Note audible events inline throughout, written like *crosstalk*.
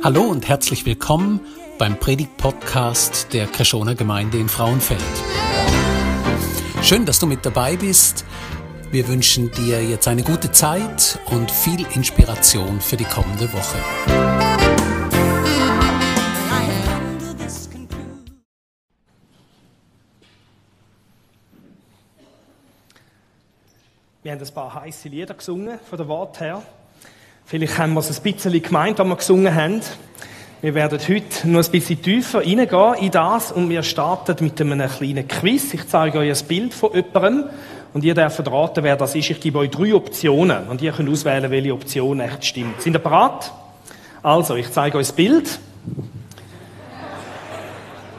Hallo und herzlich willkommen beim Predigt-Podcast der Kreschoner Gemeinde in Frauenfeld. Schön, dass du mit dabei bist. Wir wünschen dir jetzt eine gute Zeit und viel Inspiration für die kommende Woche. Wir haben ein paar heiße Lieder gesungen, von der Wort her. Vielleicht haben wir es ein bisschen gemeint, was wir gesungen haben. Wir werden heute noch ein bisschen tiefer reingehen in das und wir starten mit einem kleinen Quiz. Ich zeige euch ein Bild von jemandem und ihr dürft raten, wer das ist. Ich gebe euch drei Optionen und ihr könnt auswählen, welche Option echt stimmt. Sind ihr bereit? Also, ich zeige euch das Bild.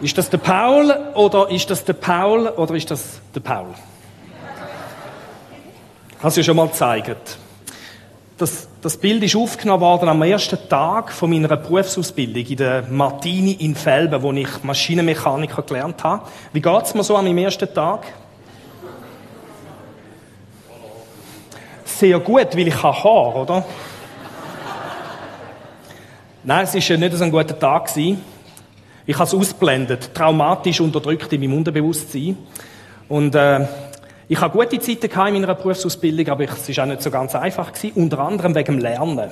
Ist das der Paul oder ist das der Paul oder ist das der Paul? Hast du ja schon mal gezeigt. Das, das Bild ist aufgenommen worden am ersten Tag von meiner Berufsausbildung in der Martini in Felben, wo ich Maschinenmechaniker gelernt habe. Wie geht's mir so an meinem ersten Tag? Sehr gut, weil ich habe Haar, oder? Nein, es war nicht so ein guter Tag. Ich habe es ausblendet, traumatisch unterdrückt in meinem Unterbewusstsein. Und äh, ich habe gute Zeiten in meiner Berufsausbildung, aber es war auch nicht so ganz einfach gewesen, unter anderem wegen dem Lernen.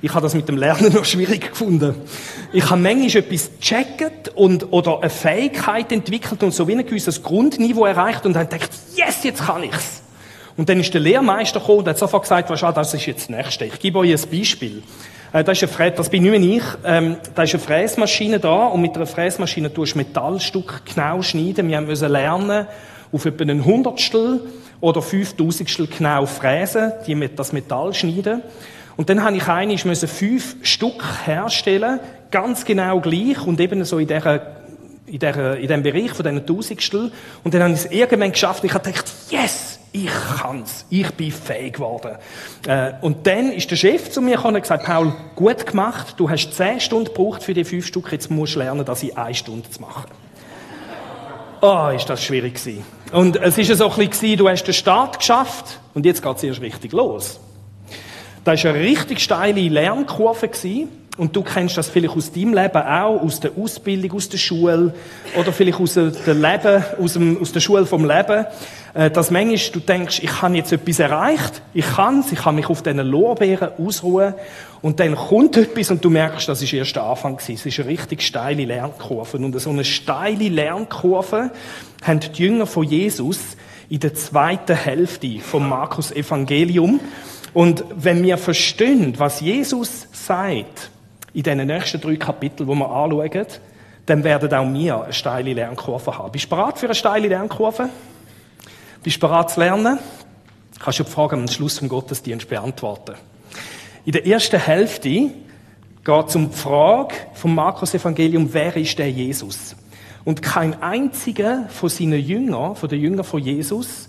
Ich habe das mit dem Lernen *laughs* noch schwierig gefunden. Ich habe manchmal etwas gecheckt und, oder eine Fähigkeit entwickelt und so wie ein gewisses Grundniveau erreicht und dann gedacht, yes, jetzt kann ich's. Und dann ist der Lehrmeister gekommen und hat sofort gesagt, was, das ist jetzt das Nächste. Ich gebe euch ein Beispiel. Äh, das, ist eine das bin nicht ich. Ähm, da ist eine Fräsmaschine da und mit einer Fräsmaschine tust du Metallstück genau schneiden. Wir müssen lernen, auf etwa ein Hundertstel oder Fünftausendstel genau fräsen, die das Metall schneiden. Und dann habe ich eigentlich müssen fünf Stück herstellen, ganz genau gleich und eben so in dieser in, der, in dem Bereich von diesen Tausendstel. Und dann habe ich es irgendwann geschafft. Ich habe gedacht, yes, ich kann's. Ich bin fähig geworden. Äh, und dann ist der Chef zu mir gekommen und gesagt, Paul, gut gemacht. Du hast zehn Stunden gebraucht für die fünf Stück. Jetzt musst du lernen, das in eine Stunde zu machen. Oh, ist das schwierig gewesen. Und es ist so ein bisschen, du hast den Start geschafft und jetzt geht es erst richtig los. Das war eine richtig steile Lernkurve. Und du kennst das vielleicht aus deinem Leben auch, aus der Ausbildung, aus der Schule oder vielleicht aus dem Leben, aus, dem, aus der Schule vom Leben, äh, dass manchmal du denkst, ich habe jetzt etwas erreicht, ich kann es, ich kann mich auf diesen Lorbeeren ausruhen und dann kommt etwas und du merkst, das ist erst der Anfang gewesen. Es ist eine richtig steile Lernkurve und so eine steile Lernkurve haben die Jünger von Jesus in der zweiten Hälfte vom Markus Evangelium und wenn wir verstehen, was Jesus sagt, in diesen nächsten drei Kapiteln, die wir anschauen, dann werden auch wir eine steile Lernkurve haben. Bist du bereit für eine steile Lernkurve? Bist du bereit zu lernen? Kannst du die Frage am Schluss vom Gottesdienst beantworten. In der ersten Hälfte geht es um die Frage vom Markus Evangelium, wer ist der Jesus? Und kein einziger von seinen Jüngern, von den Jüngern von Jesus,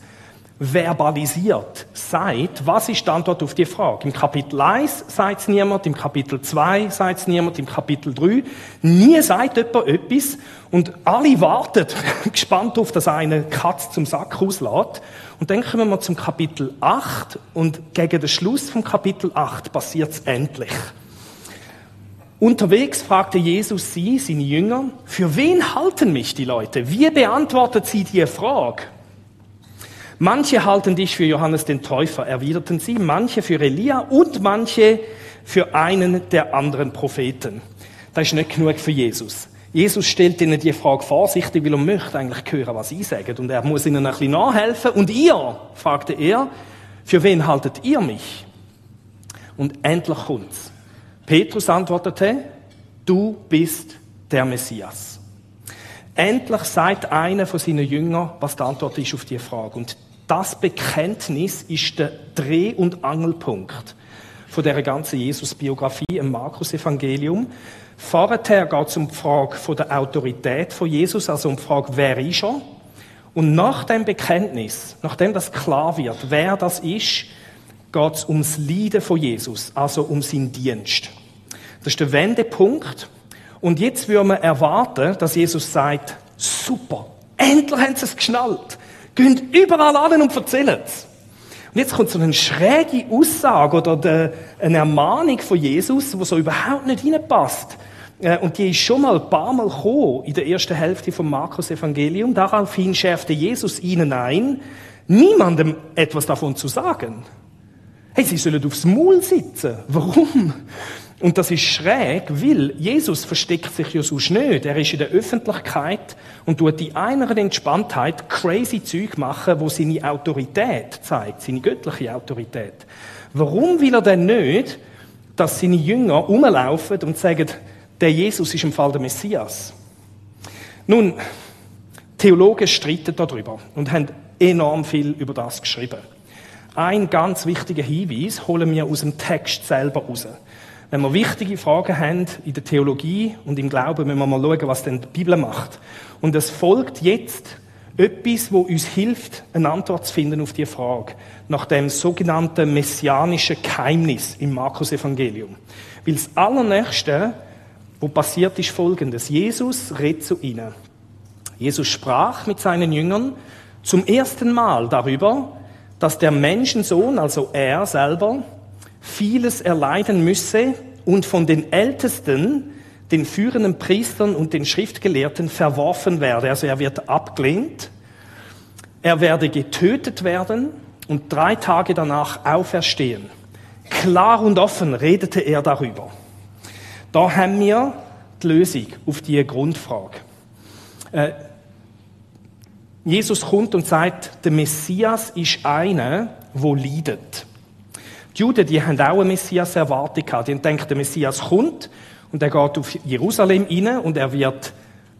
verbalisiert, sagt, was ist die Antwort auf die Frage? Im Kapitel 1 sagt es niemand, im Kapitel 2 sagt es niemand, im Kapitel 3. Nie sagt jemand etwas und alle warten *laughs* gespannt auf, dass eine Katz zum Sack auslässt. Und dann kommen wir zum Kapitel 8 und gegen den Schluss vom Kapitel 8 passiert es endlich. Unterwegs fragte Jesus sie, seine Jünger, für wen halten mich die Leute? Wie beantwortet sie die Frage? Manche halten dich für Johannes den Täufer, erwiderten sie, manche für Elia und manche für einen der anderen Propheten. Das ist nicht genug für Jesus. Jesus stellt ihnen die Frage vorsichtig, weil er möchte eigentlich hören, was sie sagen. Und er muss ihnen ein bisschen nachhelfen. Und ihr, fragte er, für wen haltet ihr mich? Und endlich kommt's. Petrus antwortete, du bist der Messias. Endlich sagt einer von seinen Jüngern, was die Antwort ist auf die Frage. Und das Bekenntnis ist der Dreh- und Angelpunkt von der ganzen Jesus-Biografie im Markus-Evangelium. Vorher geht es um die Frage der Autorität von Jesus, also um die Frage, wer ist er? Und nach dem Bekenntnis, nachdem das klar wird, wer das ist, geht es ums Leiden von Jesus, also um seinen Dienst. Das ist der Wendepunkt. Und jetzt würde man erwarten, dass Jesus sagt, super, endlich haben sie es geschnallt. Gehen überall an und erzählen. Und jetzt kommt so eine schräge Aussage oder eine Ermahnung von Jesus, die so überhaupt nicht hineinpasst. Äh, und die ist schon mal ein paar Mal gekommen in der ersten Hälfte vom Markus-Evangelium. Daraufhin schärfte Jesus ihnen ein, niemandem etwas davon zu sagen. Hey, sie sollen aufs Maul sitzen. Warum? Und das ist schräg, weil Jesus versteckt sich ja so nicht. Er ist in der Öffentlichkeit und tut die einere Entspanntheit crazy Zeug machen, wo seine Autorität zeigt, seine göttliche Autorität. Warum will er denn nicht, dass seine Jünger rumlaufen und sagen, der Jesus ist im Fall der Messias? Nun, Theologen streiten darüber und haben enorm viel über das geschrieben. Ein ganz wichtiger Hinweis holen wir aus dem Text selber raus. Wenn wir wichtige Fragen haben in der Theologie und im Glauben, müssen wir mal schauen, was denn die Bibel macht. Und es folgt jetzt etwas, wo uns hilft, eine Antwort zu finden auf die Frage, nach dem sogenannten messianischen Geheimnis im Markus-Evangelium. Weil das Allernächste, wo passiert ist, folgendes. Jesus redet zu ihnen. Jesus sprach mit seinen Jüngern zum ersten Mal darüber, dass der Menschensohn, also er selber, vieles erleiden müsse und von den Ältesten, den führenden Priestern und den Schriftgelehrten verworfen werde. Also er wird abgelehnt, er werde getötet werden und drei Tage danach auferstehen. Klar und offen redete er darüber. Da haben wir die Lösung auf die Grundfrage. Äh, Jesus kommt und sagt, der Messias ist einer, wo leidet. Die Juden, die haben auch eine Messias-Erwartung gehabt. Die haben der Messias kommt und er geht auf Jerusalem rein und er wird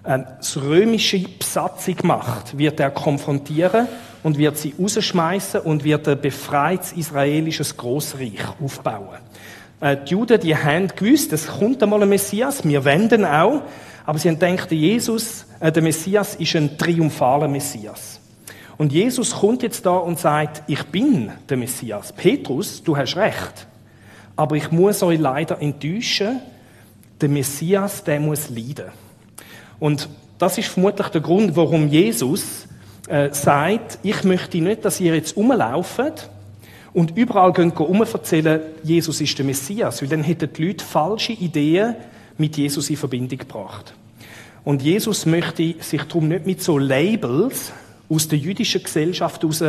eine römische Besatzungsmacht wird er konfrontieren und wird sie rausschmeißen und wird ein befreites israelisches Großreich aufbauen. Äh, die Juden, die haben gewusst, es kommt einmal ein Messias, wir wenden auch, aber sie haben gedacht, Jesus, äh, der Messias ist ein triumphaler Messias. Und Jesus kommt jetzt da und sagt, ich bin der Messias. Petrus, du hast recht. Aber ich muss euch leider enttäuschen, der Messias, der muss leiden. Und das ist vermutlich der Grund, warum Jesus äh, sagt, ich möchte nicht, dass ihr jetzt rumlauft und überall gehen erzählen, Jesus ist der Messias, weil dann hätten die Leute falsche Ideen mit Jesus in Verbindung gebracht. Und Jesus möchte sich darum nicht mit so Labels aus der jüdischen Gesellschaft heraus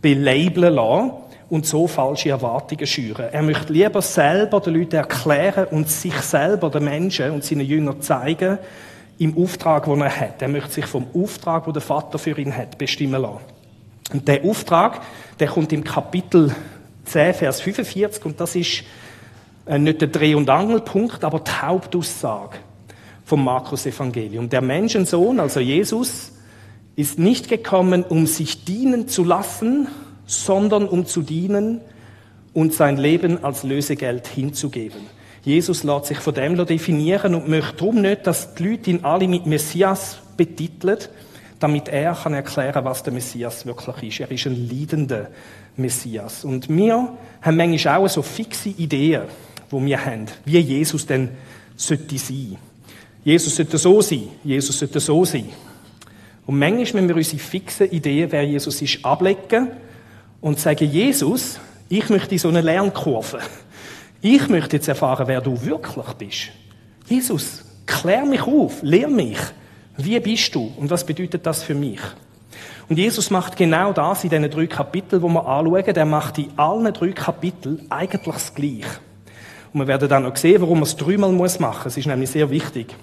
belabeln lassen und so falsche Erwartungen schüren. Er möchte lieber selber den Leuten erklären und sich selber, den Menschen und seinen Jüngern zeigen, im Auftrag, den er hat. Er möchte sich vom Auftrag, den der Vater für ihn hat, bestimmen lassen. Und der Auftrag, der kommt im Kapitel 10, Vers 45 und das ist äh, nicht der Dreh- und Angelpunkt, aber die Hauptaussage vom Markus-Evangelium. Der Menschensohn, also Jesus, ist nicht gekommen, um sich dienen zu lassen, sondern um zu dienen und sein Leben als Lösegeld hinzugeben. Jesus lässt sich von dem definieren und möchte darum nicht, dass die Leute ihn alle mit Messias betiteln, damit er kann erklären, was der Messias wirklich ist. Er ist ein leidender Messias. Und wir haben manchmal auch so fixe Ideen, wo wir haben, wie Jesus denn sollte sein. Jesus sollte so sein, Jesus sollte so sein. Und manchmal müssen wir unsere fixen Ideen, wer Jesus ist, ablegen und sagen, Jesus, ich möchte so eine Lernkurve. Ich möchte jetzt erfahren, wer du wirklich bist. Jesus, klär mich auf, lehr mich. Wie bist du und was bedeutet das für mich? Und Jesus macht genau das in diesen drei Kapiteln, wo wir anschauen. Er macht in allen drei Kapiteln eigentlich das Gleiche. Und wir werden dann noch sehen, warum man es dreimal machen muss. Es ist nämlich sehr wichtig.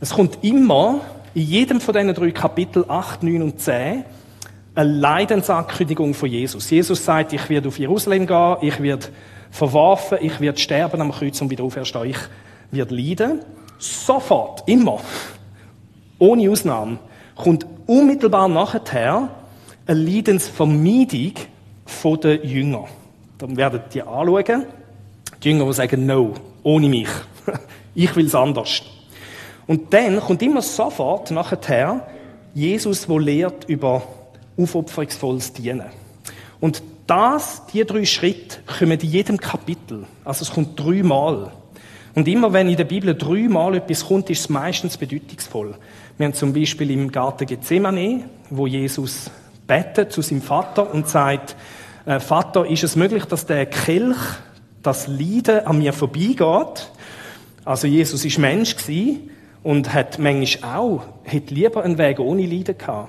Es kommt immer in jedem von diesen drei Kapitel 8, 9 und 10 eine Leidensankündigung von Jesus. Jesus sagt, ich werde auf Jerusalem gehen, ich werde verworfen, ich werde sterben am Kreuz und wieder auferstehen, ich werde leiden. Sofort, immer, ohne Ausnahme, kommt unmittelbar nachher eine Leidensvermeidung von den Jüngern. Dann werden die anschauen, die Jünger, die sagen, no, ohne mich. *laughs* ich will es anders. Und dann kommt immer sofort nachher Jesus, wo lehrt über aufopferungsvolles Dienen. Und das, die drei Schritte kommen in jedem Kapitel. Also es kommt dreimal. Und immer wenn in der Bibel dreimal etwas kommt, ist es meistens bedeutungsvoll. Wir haben zum Beispiel im Garten Gethsemane, wo Jesus betet zu seinem Vater und sagt, äh, Vater, ist es möglich, dass der Kelch, das Leiden an mir vorbeigeht? Also Jesus ist Mensch gewesen und hat manchmal auch, hätte lieber einen Weg ohne Leiden gehabt.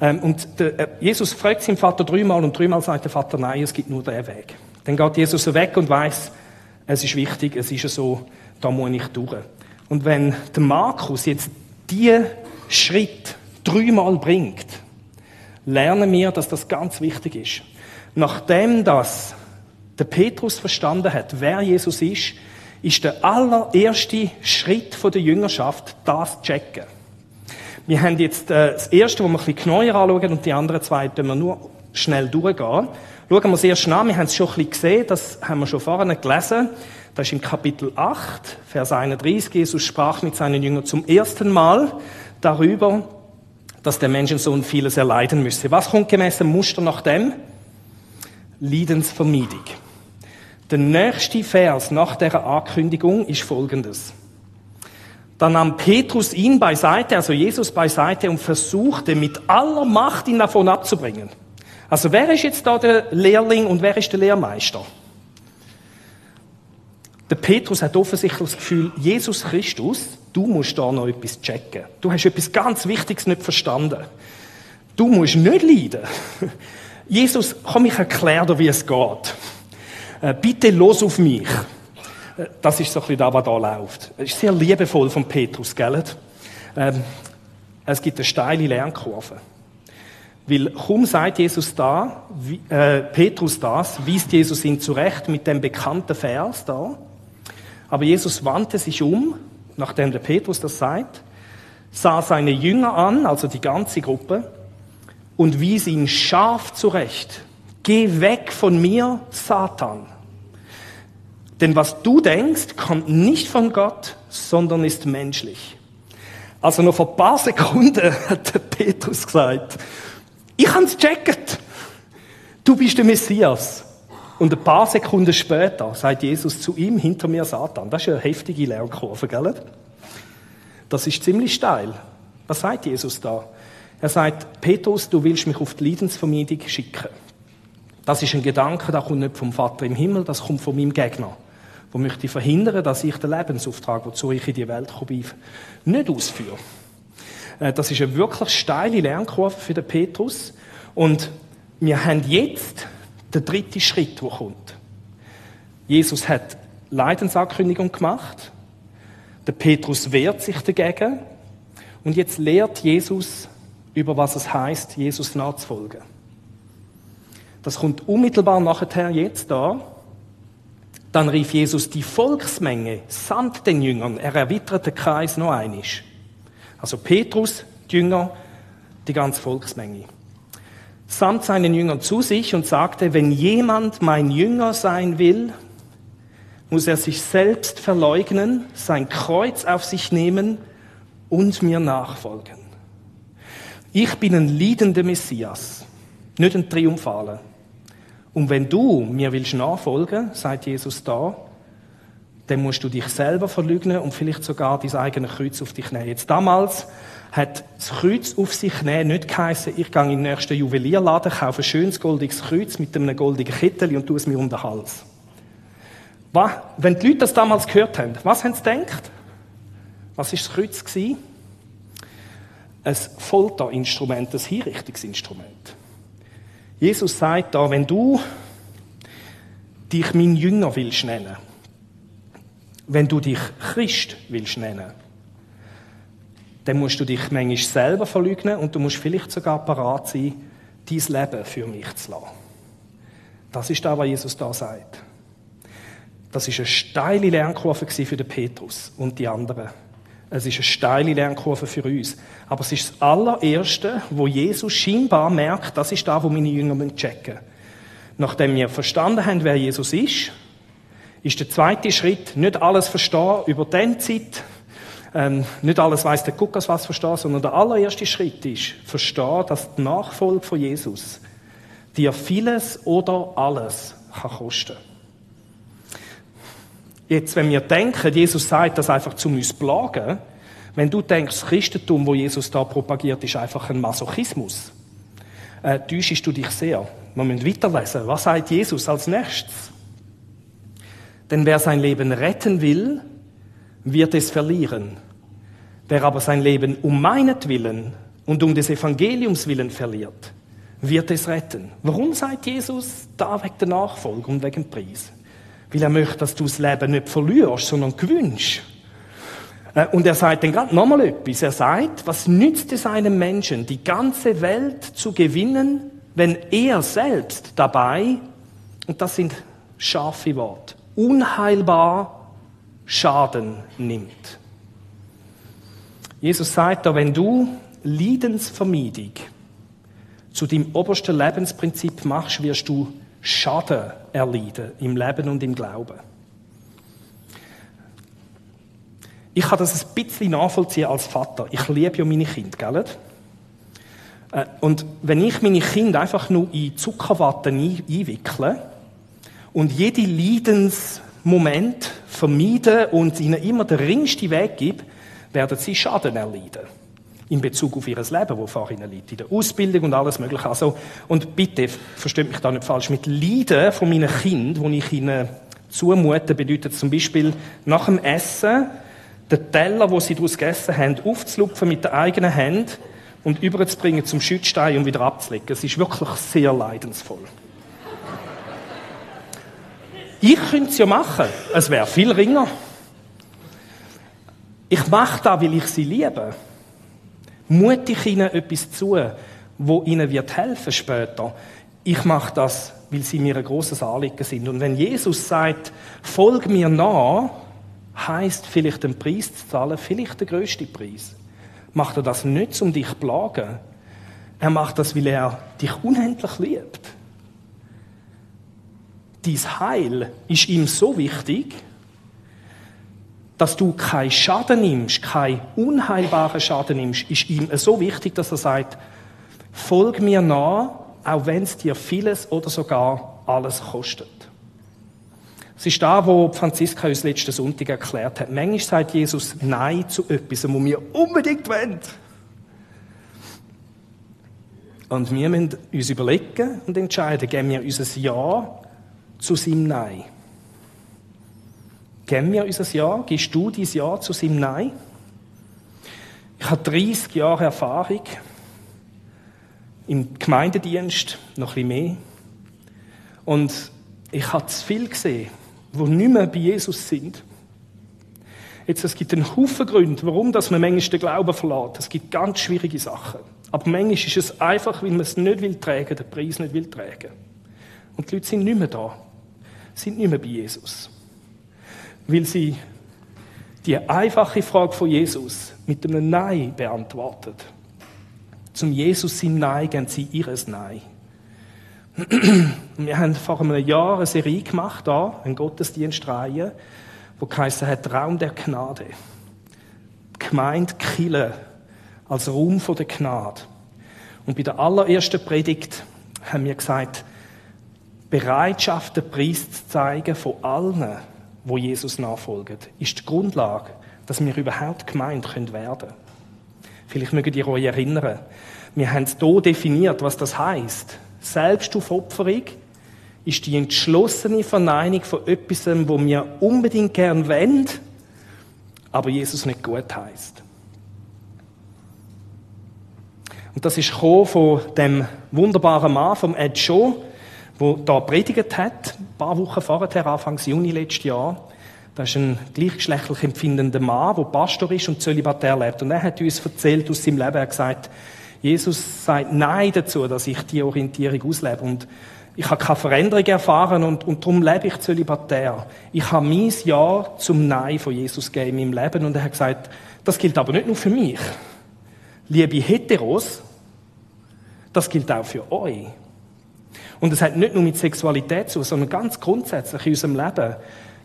Ähm, und äh, Jesus fragt seinen Vater dreimal und dreimal sagt der Vater, nein, es gibt nur den Weg. Dann geht Jesus weg und weiß, es ist wichtig, es ist so, da muss ich durch. Und wenn der Markus jetzt die Schritt dreimal bringt, lernen wir, dass das ganz wichtig ist. Nachdem das der Petrus verstanden hat, wer Jesus ist, ist der allererste Schritt der Jüngerschaft das checken. Wir haben jetzt äh, das erste, wo wir ein bisschen genauer anschauen und die anderen zwei, wir nur schnell durchgehen. Schauen wir es erst an, wir haben es schon ein bisschen gesehen, das haben wir schon vorhin gelesen. Das ist im Kapitel 8, Vers 31. Jesus sprach mit seinen Jüngern zum ersten Mal darüber, dass der Menschensohn vieles erleiden müsse. Was kommt gemäß dem Muster nach dem? Leidensvermeidung. Der nächste Vers nach der Ankündigung ist folgendes. Da nahm Petrus ihn beiseite, also Jesus beiseite, und versuchte mit aller Macht ihn davon abzubringen. Also wer ist jetzt da der Lehrling und wer ist der Lehrmeister? Der Petrus hat offensichtlich das Gefühl, Jesus Christus, du musst da noch etwas checken. Du hast etwas ganz Wichtiges nicht verstanden. Du musst nicht leiden. *laughs* Jesus, komm, ich erkläre dir, wie es geht. Äh, bitte los auf mich. Äh, das ist so ein bisschen da, was da läuft. Es ist sehr liebevoll von Petrus, gell? Ähm, es gibt eine steile Lernkurve. Weil kaum sagt Jesus da, wie, äh, Petrus das, weist Jesus ihn zurecht mit dem bekannten Vers da. Aber Jesus wandte sich um, nachdem der Petrus das sagt, sah seine Jünger an, also die ganze Gruppe, und wies ihn scharf zurecht. Geh weg von mir, Satan. Denn was du denkst, kommt nicht von Gott, sondern ist menschlich. Also noch vor ein paar Sekunden *laughs* hat der Petrus gesagt, ich hab's gecheckt. Du bist der Messias. Und ein paar Sekunden später sagt Jesus zu ihm, hinter mir Satan. Das ist eine heftige Lernkurve, gell? Das ist ziemlich steil. Was sagt Jesus da? Er sagt, Petrus, du willst mich auf die Leidensvermeidung schicken. Das ist ein Gedanke, der kommt nicht vom Vater im Himmel, das kommt von meinem Gegner. Wo möchte verhindern, dass ich den Lebensauftrag, wozu ich in die Welt komme, nicht ausführe. Äh, das ist eine wirklich steile Lernkurve für den Petrus. Und wir haben jetzt der dritte Schritt, der kommt. Jesus hat Leidensankündigung gemacht. Der Petrus wehrt sich dagegen. Und jetzt lehrt Jesus über was es heißt, Jesus nachzufolgen. Das kommt unmittelbar nachher jetzt da. Dann rief Jesus die Volksmenge samt den Jüngern. Er erweitert den Kreis noch einisch. Also Petrus, die Jünger, die ganze Volksmenge samt seinen Jüngern zu sich und sagte, wenn jemand mein Jünger sein will, muss er sich selbst verleugnen, sein Kreuz auf sich nehmen und mir nachfolgen. Ich bin ein liedender Messias, nicht ein Triumphaler. Und wenn du mir willst nachfolgen, sagt Jesus da, dann musst du dich selber verleugnen und vielleicht sogar dein eigenes Kreuz auf dich nehmen. Jetzt damals hat das Kreuz auf sich nehmen nicht geheißen, ich gehe in den nächsten Juwelierladen, kaufe ein schönes goldiges Kreuz mit einem goldigen Kittel und tue es mir um den Hals. Was, wenn die Leute das damals gehört haben, was haben sie gedacht? Was war das Kreuz? Ein Folterinstrument, ein Hinrichtungsinstrument. Jesus sagt da, wenn du dich mein Jünger willst nennen, wenn du dich Christ willst nennen, dann musst du dich manchmal selber verleugnen und du musst vielleicht sogar parat sein, dein Leben für mich zu lassen. Das ist da, was Jesus da sagt. Das ist eine steile Lernkurve für den Petrus und die anderen. Es ist eine steile Lernkurve für uns. Aber es ist das allererste, wo Jesus scheinbar merkt, das ist da, wo meine Jünger checken müssen. Nachdem wir verstanden haben, wer Jesus ist, ist der zweite Schritt, nicht alles verstehen über die Zeit, ähm, nicht alles weiß der Guckers was verstehen, sondern der allererste Schritt ist, verstehen, dass die Nachfolge von Jesus dir vieles oder alles kann kosten. Jetzt, wenn wir denken, Jesus sagt das einfach zu uns plagen, wenn du denkst, das Christentum, wo Jesus da propagiert, ist einfach ein Masochismus, äh, täuschst du dich sehr. Wir müssen weiterlesen. Was sagt Jesus als nächstes? Denn wer sein Leben retten will, wird es verlieren. Wer aber sein Leben um meinetwillen und um des Evangeliums willen verliert, wird es retten. Warum sagt Jesus da wegen der Nachfolge und wegen dem Preis? Weil er möchte, dass du das Leben nicht verlierst, sondern gewünscht. Äh, und er sagt dann gerade nochmal etwas. Er sagt, was nützt es einem Menschen, die ganze Welt zu gewinnen, wenn er selbst dabei, und das sind scharfe Worte, unheilbar Schaden nimmt. Jesus sagt da, wenn du Leidensvermeidung zu deinem obersten Lebensprinzip machst, wirst du Schaden erleiden im Leben und im Glauben. Ich kann das ein bisschen nachvollziehen als Vater. Ich liebe ja meine Kinder, gell? Äh, und wenn ich meine Kinder einfach nur in Zuckerwatte einwickle und jede Leidensmoment vermeide und ihnen immer den ringsten Weg gebe, werden sie Schaden erleiden. In Bezug auf ihr Leben, das vor ihnen liegt. In der Ausbildung und alles Mögliche. Also, und bitte, versteht mich da nicht falsch, mit Leiden von meinen Kindern, die ich ihnen zumute, bedeutet zum Beispiel nach dem Essen den Teller, wo sie daraus gegessen haben, aufzulupfen mit der eigenen Hand und überzubringen zum Schützstein und wieder abzulegen. Es ist wirklich sehr leidensvoll. Ich könnte es ja machen. Es wäre viel ringer. Ich mache das, weil ich sie liebe. Mute ich ihnen etwas zu, wo ihnen wird helfen später. Ich mache das, weil sie mir ein großes Anliegen sind. Und wenn Jesus sagt, folg mir nach, heißt vielleicht den Preis zu zahlen, vielleicht der größte Preis. Macht er das nicht, um dich zu plagen. Er macht das, weil er dich unendlich liebt. Dies Heil ist ihm so wichtig, dass du keinen Schaden nimmst, keinen unheilbaren Schaden nimmst, ist ihm so wichtig, dass er sagt, folg mir nach, auch wenn es dir vieles oder sogar alles kostet. Es ist da, wo Franziska uns letzten Sonntag erklärt hat. Manchmal sagt Jesus Nein zu etwas, was wir unbedingt wollen. Und wir müssen uns überlegen und entscheiden, geben wir unser Ja zu seinem Nein. Geben wir unser Ja? Gibst du dein Ja zu seinem Nein? Ich habe 30 Jahre Erfahrung im Gemeindedienst, noch ein bisschen mehr. Und ich habe zu viel gesehen, wo nicht mehr bei Jesus sind. Jetzt, es gibt einen Haufen Gründe, warum dass man manchmal den Glauben verlässt. Es gibt ganz schwierige Sachen. Aber manchmal ist es einfach, weil man es nicht will tragen, den Preis nicht will tragen. Und die Leute sind nicht mehr da. Sind nicht mehr bei Jesus weil sie die einfache Frage von Jesus mit einem Nein beantwortet. Zum Jesus sein Nein geben sie ihres Nein. Wir haben vor einem Jahr eine Serie gemacht, da, einen Gottesdienstreihe, wo geheißen hat Raum der Gnade. Gemeinde Kille als Raum der Gnade. Und bei der allerersten Predigt haben wir gesagt, Bereitschaft, den Preis zu zeigen von allen, wo Jesus nachfolgen, ist die Grundlage, dass wir überhaupt gemeint können werden. Vielleicht mögt ihr euch erinnern, wir haben hier definiert, was das heißt. Selbstaufopferung ist die entschlossene Verneinung von etwas, wo wir unbedingt gern wollen, aber Jesus nicht gut heißt. Und das ist von dem wunderbaren Mann, vom Ed Shaw, der da predigt hat, ein paar Wochen vorher, Anfang Juni letztes Jahr. Das ist ein gleichgeschlechtlich empfindender Mann, der Pastor ist und zölibatär lebt. Und er hat uns erzählt aus seinem Leben, er hat gesagt, Jesus sagt Nein dazu, dass ich die Orientierung auslebe. Und ich habe keine Veränderung erfahren und, und darum lebe ich zölibatär. Ich habe mein Ja zum Nein von Jesus gegeben in meinem Leben und er hat gesagt, das gilt aber nicht nur für mich. Liebe Heteros, das gilt auch für euch. Und es hat nicht nur mit Sexualität zu, sondern ganz grundsätzlich in unserem Leben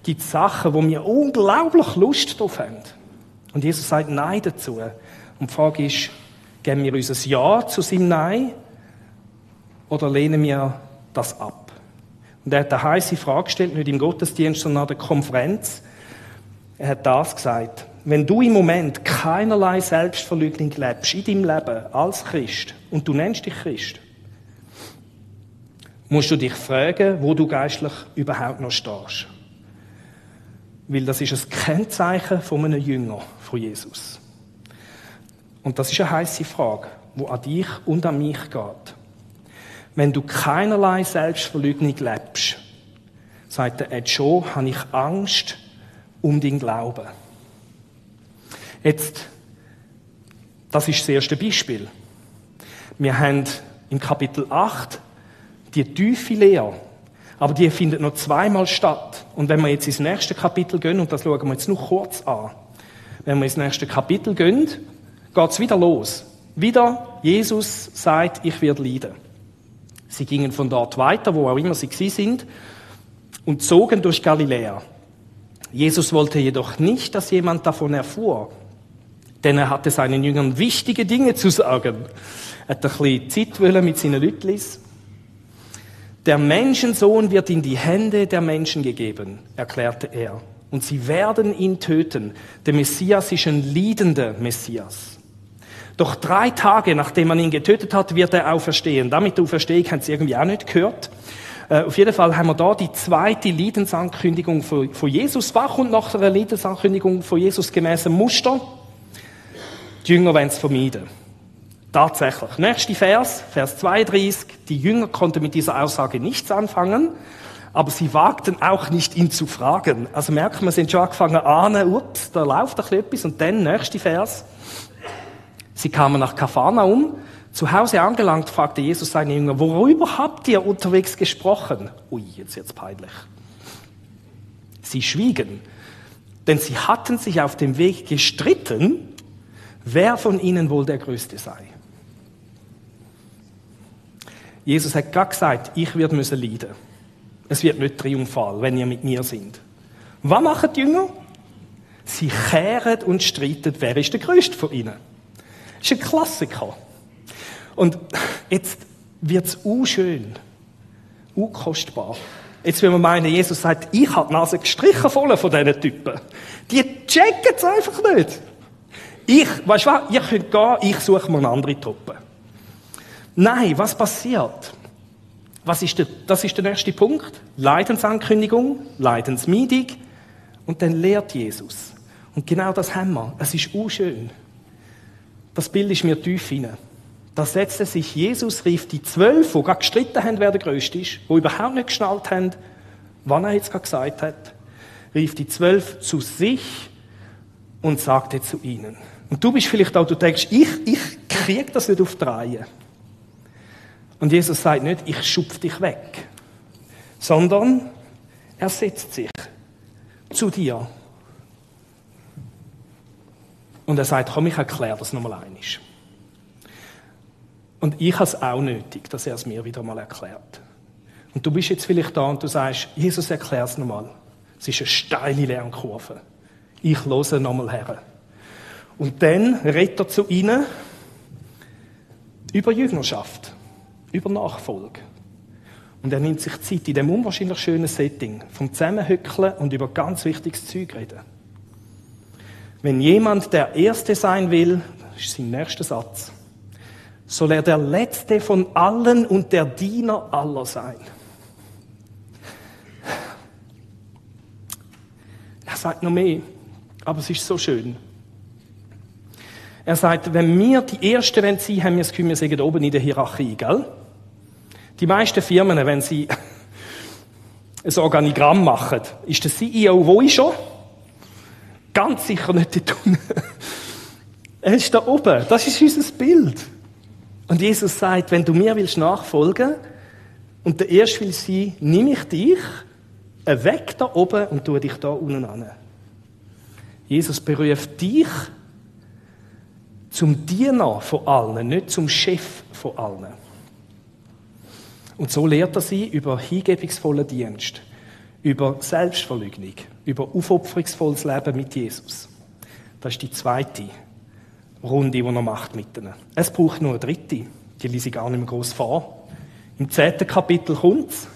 gibt es Sachen, wo wir unglaublich Lust drauf haben. Und Jesus sagt Nein dazu. Und die Frage ist, geben wir unser Ja zu seinem Nein oder lehnen wir das ab? Und er hat eine heiße Frage gestellt, nicht im Gottesdienst, sondern an der Konferenz. Er hat das gesagt. Wenn du im Moment keinerlei Selbstverleugnung lebst in deinem Leben als Christ und du nennst dich Christ, musst du dich fragen, wo du geistlich überhaupt noch stehst. Weil das ist ein Kennzeichen von einem Jünger von Jesus. Und das ist eine heiße Frage, wo an dich und an mich geht. Wenn du keinerlei Selbstverleugnung lebst, sagt der Ed Shaw, habe ich Angst um den Glauben. Jetzt, das ist das erste Beispiel. Wir haben im Kapitel 8 die tiefe Lehre, aber die findet noch zweimal statt. Und wenn wir jetzt ins nächste Kapitel gehen, und das schauen wir jetzt nur kurz an, wenn wir ins nächste Kapitel gehen, geht es wieder los. Wieder, Jesus sagt, ich werde leiden. Sie gingen von dort weiter, wo auch immer sie sind, und zogen durch Galiläa. Jesus wollte jedoch nicht, dass jemand davon erfuhr, denn er hatte seinen Jüngern wichtige Dinge zu sagen. Er hat ein bisschen Zeit mit seinen Lütlis. Der Menschensohn wird in die Hände der Menschen gegeben, erklärte er. Und sie werden ihn töten. Der Messias ist ein liedender Messias. Doch drei Tage, nachdem man ihn getötet hat, wird er auferstehen. Damit Auferstehung haben sie irgendwie auch nicht gehört. Äh, auf jeden Fall haben wir da die zweite Liedensankündigung von, Jesus. Was kommt nach der Liedensankündigung von Jesus gemäß dem Muster? Die Jünger wollen es vermeiden. Tatsächlich. Nächster Vers, Vers 32. Die Jünger konnten mit dieser Aussage nichts anfangen, aber sie wagten auch nicht, ihn zu fragen. Also merkt man, sind schon angefangen ahnen, ups, da läuft ein etwas. Und dann, nächster Vers. Sie kamen nach Kapharnaum. Zu Hause angelangt, fragte Jesus seine Jünger, worüber habt ihr unterwegs gesprochen? Ui, jetzt wird's peinlich. Sie schwiegen, denn sie hatten sich auf dem Weg gestritten, wer von ihnen wohl der Größte sei. Jesus hat gerade gesagt, ich werde müssen leiden. Es wird nicht triumphal, wenn ihr mit mir sind. Was machen die Jünger? Sie kehren und streiten, wer ist der Größte von ihnen. Das ist ein Klassiker. Und jetzt wird es unschön, unkostbar. Jetzt will man meinen, Jesus sagt, ich habe die Nase gestrichen voll von diesen Typen. Die checken es einfach nicht. Ich, weißt du was, ihr könnt gehen, ich suche mir eine andere Truppe. Nein, was passiert? Was ist der, das ist der nächste Punkt. Leidensankündigung, Leidensmeidung. Und dann lehrt Jesus. Und genau das haben wir. Es ist unschön. Das Bild ist mir tief hinein. Da setzte sich Jesus, rief die zwölf, die gerade gestritten haben, wer der Größte ist, die überhaupt nicht geschnallt haben, wann er jetzt gerade gesagt hat, rief die zwölf zu sich und sagte zu ihnen. Und du bist vielleicht auch, du denkst, ich, ich krieg das nicht auf die Reihe. Und Jesus sagt nicht, ich schupf dich weg, sondern er setzt sich zu dir. Und er sagt, komm, ich erkläre das nochmal einiges. Und ich habe es auch nötig, dass er es mir wieder mal erklärt. Und du bist jetzt vielleicht da und du sagst, Jesus, erklär es nochmal. Es ist eine steile Lernkurve. Ich höre nochmal her. Und dann redet er zu ihnen über Jüngerschaft über Nachfolge. Und er nimmt sich Zeit in dem unwahrscheinlich schönen Setting vom Zusammenhückeln und über ganz wichtiges Zeug reden. Wenn jemand der Erste sein will, das ist sein nächster Satz, soll er der Letzte von allen und der Diener aller sein. Er sagt noch mehr, aber es ist so schön. Er sagt, wenn wir die Ersten sein wollen, haben wir das Gefühl, wir sind oben in der Hierarchie, gell? Die meisten Firmen, wenn sie *laughs* ein Organigramm machen, ist der CEO wo ist schon? Ganz sicher nicht dort unten. *laughs* Er ist da oben. Das ist unser Bild. Und Jesus sagt, wenn du mir willst nachfolgen und der Erste will sein, nimm ich dich weg da oben und tue dich da unten an. Jesus beruft dich zum Diener von allen, nicht zum Chef von allen. Und so lehrt er sie über hingebungsvollen Dienst, über Selbstverleugnung, über aufopferungsvolles Leben mit Jesus. Das ist die zweite Runde, die er macht mit ihnen. Es braucht nur eine dritte. Die lese ich gar nicht mehr groß vor. Im zehnten Kapitel kommt's.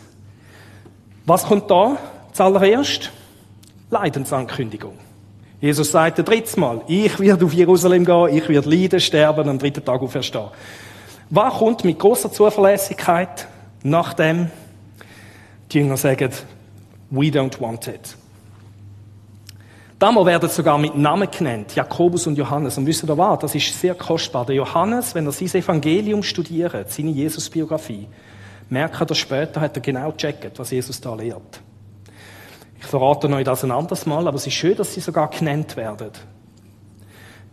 Was kommt da zuallererst? Leidensankündigung. Jesus sagte drittes Mal, ich werde auf Jerusalem gehen, ich werde leiden, sterben, am dritten Tag auferstehen. Was kommt mit großer Zuverlässigkeit? Nach dem Die Jünger sagen, we don't want it. Damals werden sogar mit Namen genannt, Jakobus und Johannes. Und wisst ihr was? Das ist sehr kostbar. Der Johannes, wenn er sein Evangelium studiert, seine Jesusbiografie, merkt er später, hat er genau gecheckt, was Jesus da lehrt. Ich verrate euch das ein anderes Mal, aber es ist schön, dass sie sogar genannt werden.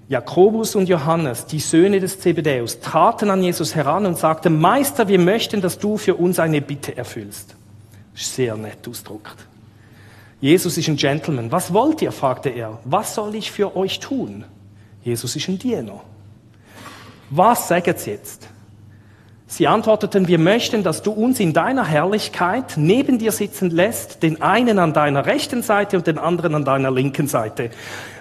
Jakobus und Johannes, die Söhne des Zebedäus, traten an Jesus heran und sagten, Meister, wir möchten, dass du für uns eine Bitte erfüllst. Sehr nett ausgedrückt. Jesus ist ein Gentleman. Was wollt ihr? fragte er. Was soll ich für euch tun? Jesus ist ein Diener. Was sie jetzt? Sie antworteten, wir möchten, dass du uns in deiner Herrlichkeit neben dir sitzen lässt, den einen an deiner rechten Seite und den anderen an deiner linken Seite.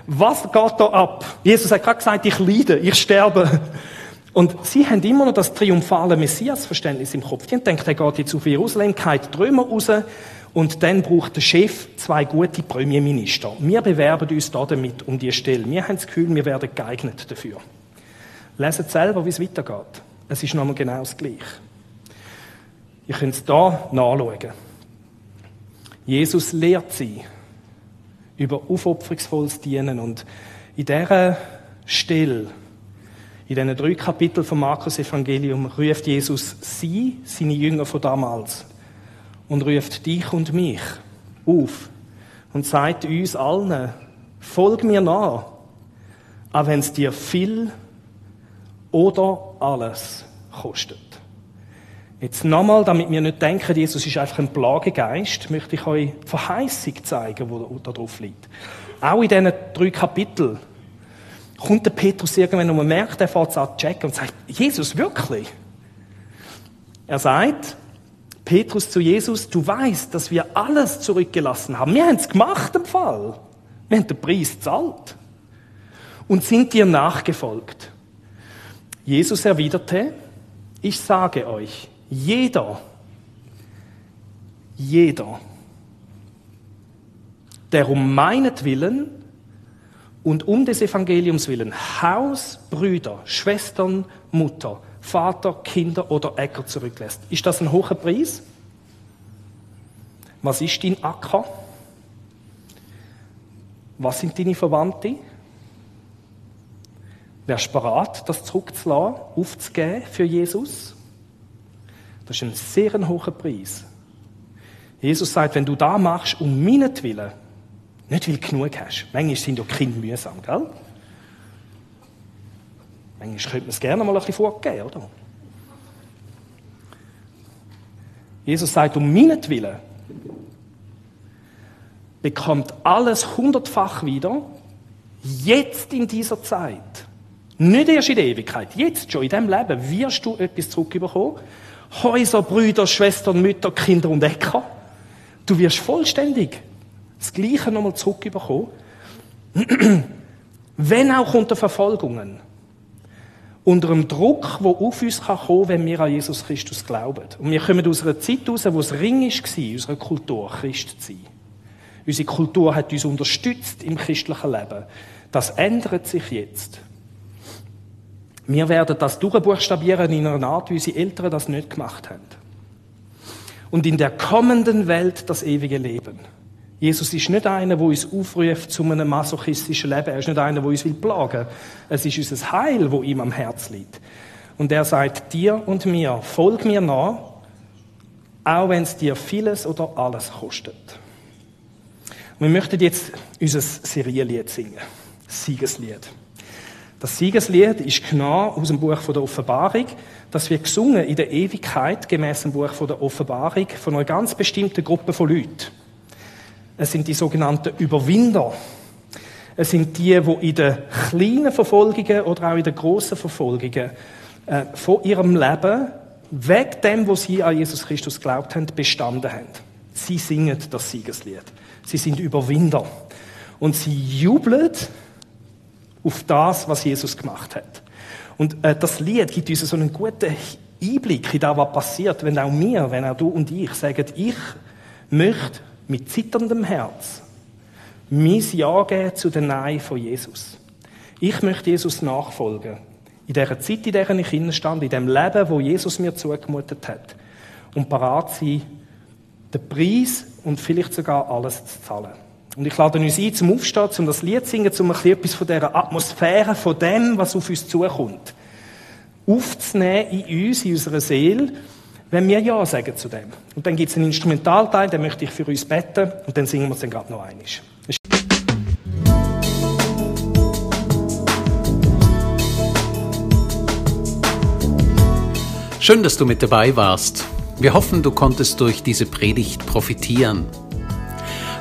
Was geht da ab? Jesus hat gerade gesagt, ich leide, ich sterbe. Und sie haben immer noch das triumphale Messias-Verständnis im Kopf. Die denken, er geht jetzt auf Jerusalem, die Römer raus und dann braucht der Chef zwei gute Premierminister. Wir bewerben uns da damit um die Stelle. Wir haben das Gefühl, wir werden geeignet dafür. Leset selber, wie es weitergeht. Es ist nochmal genau das Gleiche. Ihr könnt es hier nachschauen. Jesus lehrt sie über aufopferungsvolles Dienen und in dieser Stelle, in diesen drei Kapiteln vom Markus Evangelium, ruft Jesus sie, seine Jünger von damals, und ruft dich und mich auf und sagt uns allen, folg mir nach, auch wenn es dir viel oder alles kostet. Jetzt nochmal, damit wir nicht denken, Jesus ist einfach ein Plagegeist, möchte ich euch die Verheißung zeigen, die da drauf liegt. Auch in diesen drei Kapiteln kommt der Petrus irgendwann und man merkt, er fährt es an checken und sagt, Jesus, wirklich? Er sagt, Petrus zu Jesus, du weißt, dass wir alles zurückgelassen haben. Wir haben es gemacht im Fall. Wir haben den Preis gezahlt. Und sind dir nachgefolgt. Jesus erwiderte, ich sage euch, jeder, jeder, der um meinetwillen und um des Evangeliums willen Haus, Brüder, Schwestern, Mutter, Vater, Kinder oder Äcker zurücklässt. Ist das ein hoher Preis? Was ist dein Acker? Was sind deine Verwandte? Wärst du bereit, das zurückzulassen, aufzugeben für Jesus? Das ist ein sehr hoher Preis. Jesus sagt, wenn du da machst, um meinetwillen, nicht weil du genug hast. Manchmal sind ja Kinder mühsam, gell? Manchmal könnte man es gerne mal ein bisschen vorgeben, oder? Jesus sagt, um meinetwillen bekommt alles hundertfach wieder, jetzt in dieser Zeit. Nicht erst in der Ewigkeit, jetzt schon, in diesem Leben wirst du etwas zurückbekommen. Häuser, Brüder, Schwestern, Mütter, Kinder und Äcker. Du wirst vollständig das Gleiche nochmal zurückbekommen. *clears throat* Wenn auch unter Verfolgungen unter dem Druck, der auf uns kommen kann, wenn wir an Jesus Christus glauben. Und wir kommen aus einer Zeit heraus, wo es Ring war, unserer Kultur, Christ zu sein. Unsere Kultur hat uns unterstützt im christlichen Leben. Das ändert sich jetzt. Wir werden das durchbuchstabieren in einer Art, wie unsere Eltern das nicht gemacht haben. Und in der kommenden Welt das ewige Leben. Jesus ist nicht einer, der uns aufruft zu einem masochistischen Leben. Er ist nicht einer, der uns will plagen. Es ist unser Heil, wo ihm am Herz liegt. Und er sagt dir und mir, folg mir nach, auch wenn es dir vieles oder alles kostet. Wir möchten jetzt unser Serienlied singen. Siegeslied. Das Siegeslied ist genau aus dem Buch der Offenbarung. Das wird gesungen in der Ewigkeit, gemäß dem Buch der Offenbarung, von einer ganz bestimmten Gruppe von Leuten. Es sind die sogenannten Überwinder. Es sind die, die in den kleinen Verfolgungen oder auch in den grossen Verfolgungen äh, von ihrem Leben, weg dem, wo sie an Jesus Christus glaubt haben, bestanden haben. Sie singen das Siegeslied. Sie sind Überwinder. Und sie jubeln auf das, was Jesus gemacht hat. Und äh, das Lied gibt uns so einen guten Einblick in das, was passiert, wenn auch wir, wenn auch du und ich sagen, ich möchte mit zitterndem Herz mein Ja geben zu den Nein von Jesus. Ich möchte Jesus nachfolgen. In der Zeit, in der ich stand, in dem Leben, wo Jesus mir zugemutet hat. Und parat sein, den Preis und vielleicht sogar alles zu zahlen. Und ich lade uns ein, zum Aufstehen, zum das Lied singen, zum ein bisschen etwas von dieser Atmosphäre, von dem, was auf uns zukommt, aufzunehmen in uns, in unserer Seele, wenn wir Ja sagen zu dem. Und dann gibt es einen Instrumentalteil, den möchte ich für uns beten und dann singen wir es dann gerade noch einmal. Schön, dass du mit dabei warst. Wir hoffen, du konntest durch diese Predigt profitieren.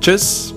Tschüss!